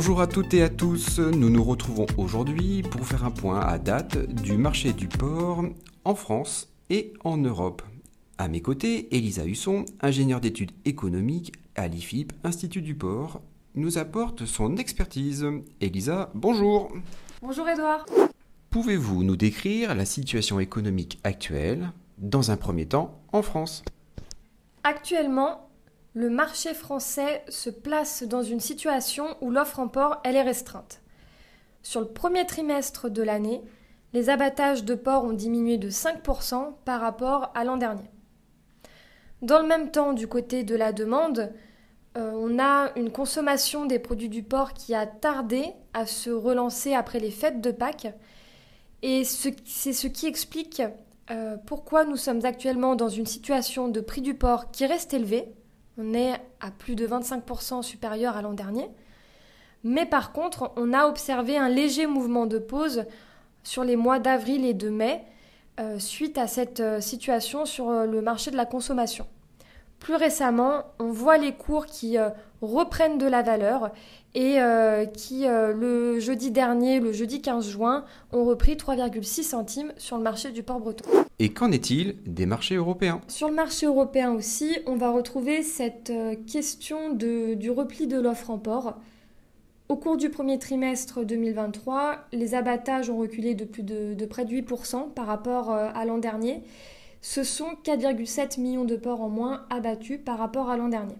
Bonjour à toutes et à tous, nous nous retrouvons aujourd'hui pour faire un point à date du marché du porc en France et en Europe. À mes côtés, Elisa Husson, ingénieure d'études économiques à l'IFIP, Institut du Port, nous apporte son expertise. Elisa, bonjour. Bonjour Edouard. Pouvez-vous nous décrire la situation économique actuelle, dans un premier temps, en France? Actuellement, le marché français se place dans une situation où l'offre en porc est restreinte. Sur le premier trimestre de l'année, les abattages de porc ont diminué de 5% par rapport à l'an dernier. Dans le même temps, du côté de la demande, euh, on a une consommation des produits du porc qui a tardé à se relancer après les fêtes de Pâques et c'est ce qui explique euh, pourquoi nous sommes actuellement dans une situation de prix du porc qui reste élevé. On est à plus de 25% supérieur à l'an dernier. Mais par contre, on a observé un léger mouvement de pause sur les mois d'avril et de mai euh, suite à cette euh, situation sur le marché de la consommation. Plus récemment, on voit les cours qui reprennent de la valeur et euh, qui, euh, le jeudi dernier, le jeudi 15 juin, ont repris 3,6 centimes sur le marché du port breton. Et qu'en est-il des marchés européens? Sur le marché européen aussi, on va retrouver cette euh, question de, du repli de l'offre en port. Au cours du premier trimestre 2023, les abattages ont reculé de plus de, de près de 8% par rapport à l'an dernier. Ce sont 4,7 millions de porcs en moins abattus par rapport à l'an dernier.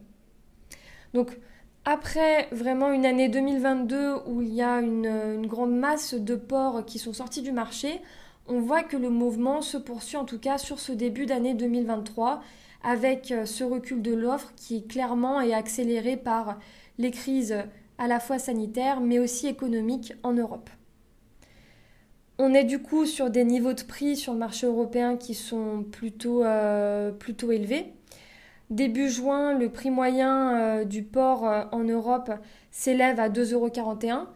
Donc, après vraiment une année 2022 où il y a une, grande masse de porcs qui sont sortis du marché, on voit que le mouvement se poursuit en tout cas sur ce début d'année 2023 avec euh, ce recul de l'offre qui clairement est accéléré par les crises à la fois sanitaires mais aussi économiques en Europe. On est du coup sur des niveaux de prix sur le marché européen qui sont plutôt, euh, élevés. Début juin, le prix moyen euh, du porc euh, en Europe s'élève à 2,41 euros.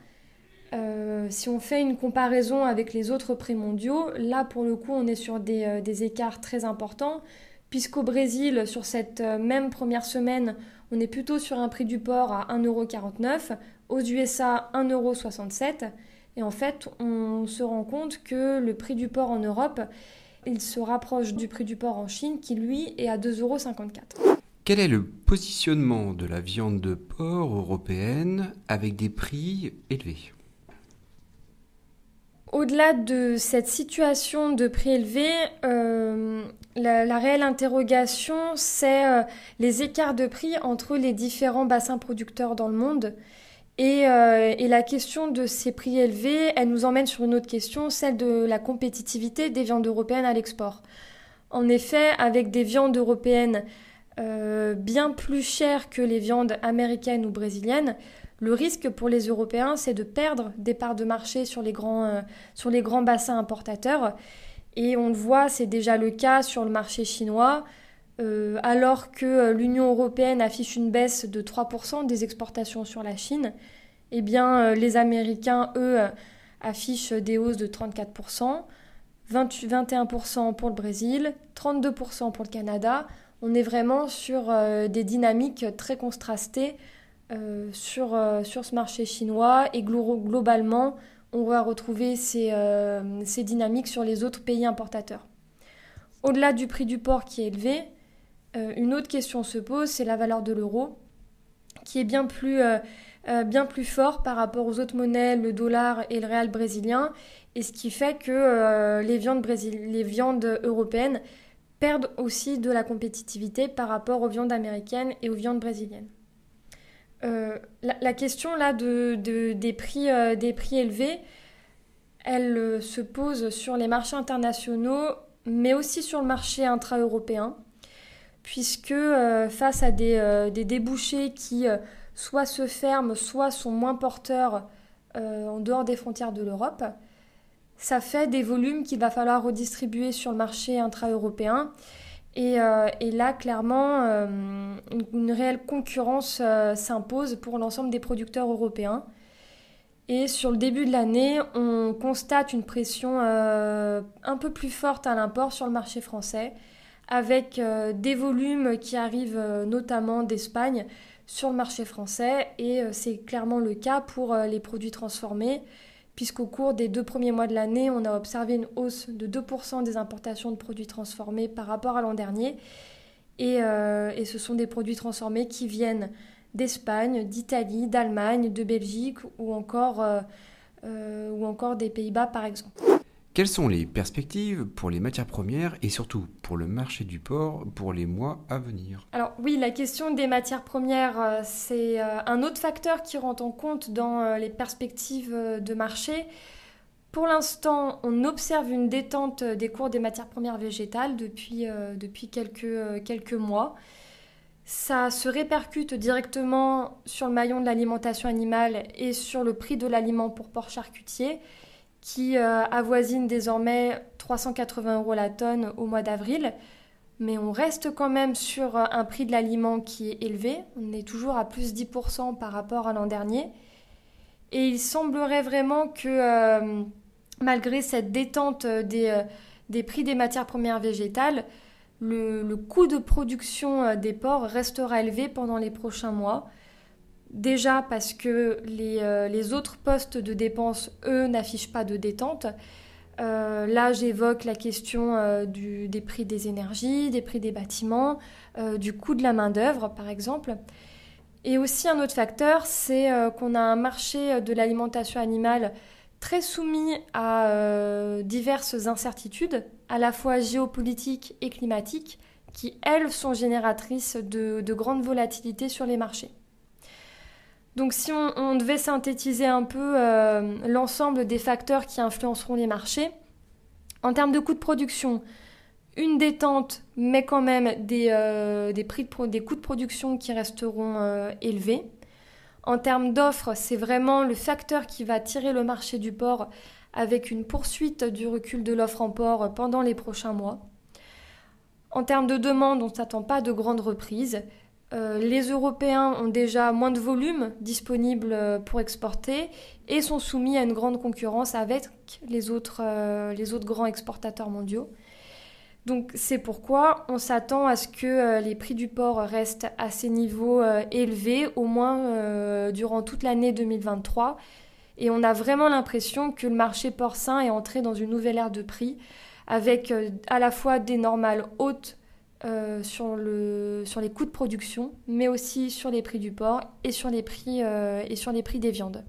Euh, si on fait une comparaison avec les autres prix mondiaux, là pour le coup on est sur des, écarts très importants, puisqu'au Brésil, sur cette même première semaine, on est plutôt sur un prix du porc à 1,49€, aux USA 1,67€, et en fait on se rend compte que le prix du porc en Europe il se rapproche du prix du porc en Chine qui lui est à 2,54 euros. Quel est le positionnement de la viande de porc européenne avec des prix élevés? Au-delà de cette situation de prix élevé, euh, la, réelle interrogation, c'est euh, les écarts de prix entre les différents bassins producteurs dans le monde. Euh, et, la question de ces prix élevés, elle nous emmène sur une autre question, celle de la compétitivité des viandes européennes à l'export. En effet, avec des viandes européennes euh, bien plus chères que les viandes américaines ou brésiliennes, le risque pour les Européens, c'est de perdre des parts de marché sur les grands, euh, sur les grands bassins importateurs. Et on le voit, c'est déjà le cas sur le marché chinois. Euh, alors que euh, l'Union européenne affiche une baisse de 3% des exportations sur la Chine, eh bien euh, les Américains, eux, affichent des hausses de 34%, 21% pour le Brésil, 32% pour le Canada. On est vraiment sur des dynamiques très contrastées sur, ce marché chinois et globalement, on va retrouver ces, ces dynamiques sur les autres pays importateurs. Au-delà du prix du porc qui est élevé, euh, une autre question se pose, c'est la valeur de l'euro, qui est bien plus, euh, euh, bien plus fort par rapport aux autres monnaies, le dollar et le réal brésilien, et ce qui fait que les, viandes européennes perdent aussi de la compétitivité par rapport aux viandes américaines et aux viandes brésiliennes. la, question des prix élevés, elle se pose sur les marchés internationaux, mais aussi sur le marché intra-européen puisque euh, face à des, euh, débouchés qui euh, soit se ferment, soit sont moins porteurs en dehors des frontières de l'Europe, ça fait des volumes qu'il va falloir redistribuer sur le marché intra-européen. Et, là, clairement, une, réelle concurrence s'impose pour l'ensemble des producteurs européens. Et sur le début de l'année, on constate une pression un peu plus forte à l'import sur le marché français avec euh, des volumes qui arrivent euh, notamment d'Espagne, sur le marché français et c'est clairement le cas pour les produits transformés puisqu'au cours des deux premiers mois de l'année, on a observé une hausse de 2% des importations de produits transformés par rapport à l'an dernier. Et, ce sont des produits transformés qui viennent d'Espagne, d'Italie, d'Allemagne, de Belgique ou encore, euh, euh, ou encore des Pays-Bas par exemple. Quelles sont les perspectives pour les matières premières et surtout pour le marché du porc pour les mois à venir? Alors oui, la question des matières premières, euh, c'est un autre facteur qui rentre en compte dans les perspectives de marché. Pour l'instant, on observe une détente des cours des matières premières végétales depuis, depuis quelques, quelques mois. Ça se répercute directement sur le maillon de l'alimentation animale et sur le prix de l'aliment pour porc charcutier, qui euh, avoisine désormais 380 euros la tonne au mois d'avril. Mais on reste quand même sur euh, un prix de l'aliment qui est élevé. On est toujours à plus 10% par rapport à l'an dernier. Et il semblerait vraiment que euh, malgré cette détente des prix des matières premières végétales, le, coût de production des porcs restera élevé pendant les prochains mois. Déjà parce que les, euh, autres postes de dépenses, eux, n'affichent pas de détente. Euh, là, j'évoque la question des prix des énergies, des prix des bâtiments, du coût de la main-d'œuvre, par exemple. Et aussi, un autre facteur, c'est qu'on a un marché de l'alimentation animale très soumis à euh, diverses incertitudes, à la fois géopolitiques et climatiques, qui, elles, sont génératrices de, grandes volatilités sur les marchés. Donc si on, devait synthétiser un peu euh, l'ensemble des facteurs qui influenceront les marchés, en termes de coûts de production, une détente, mais quand même des, euh, coûts de production qui resteront élevés. En termes d'offres, c'est vraiment le facteur qui va tirer le marché du port avec une poursuite du recul de l'offre en port pendant les prochains mois. En termes de demande, on ne s'attend pas de grandes reprises. Euh, les Européens ont déjà moins de volume disponible pour exporter et sont soumis à une grande concurrence avec les autres, euh, les autres grands exportateurs mondiaux. Donc c'est pourquoi on s'attend à ce que euh, les prix du porc restent à ces niveaux euh, élevés, au moins euh, durant toute l'année 2023. Et on a vraiment l'impression que le marché porcin est entré dans une nouvelle ère de prix, avec à la fois des normales hautes sur, le, sur les coûts de production, mais aussi sur les prix du porc et sur les prix, et sur les prix des viandes.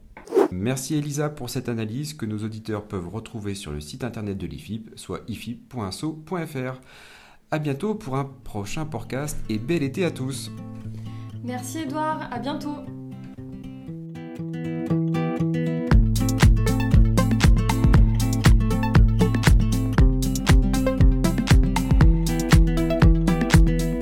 Merci Elisa pour cette analyse que nos auditeurs peuvent retrouver sur le site internet de l'IFIP, soit ifip.so.fr. A bientôt pour un prochain podcast et bel été à tous. Merci Edouard, à bientôt.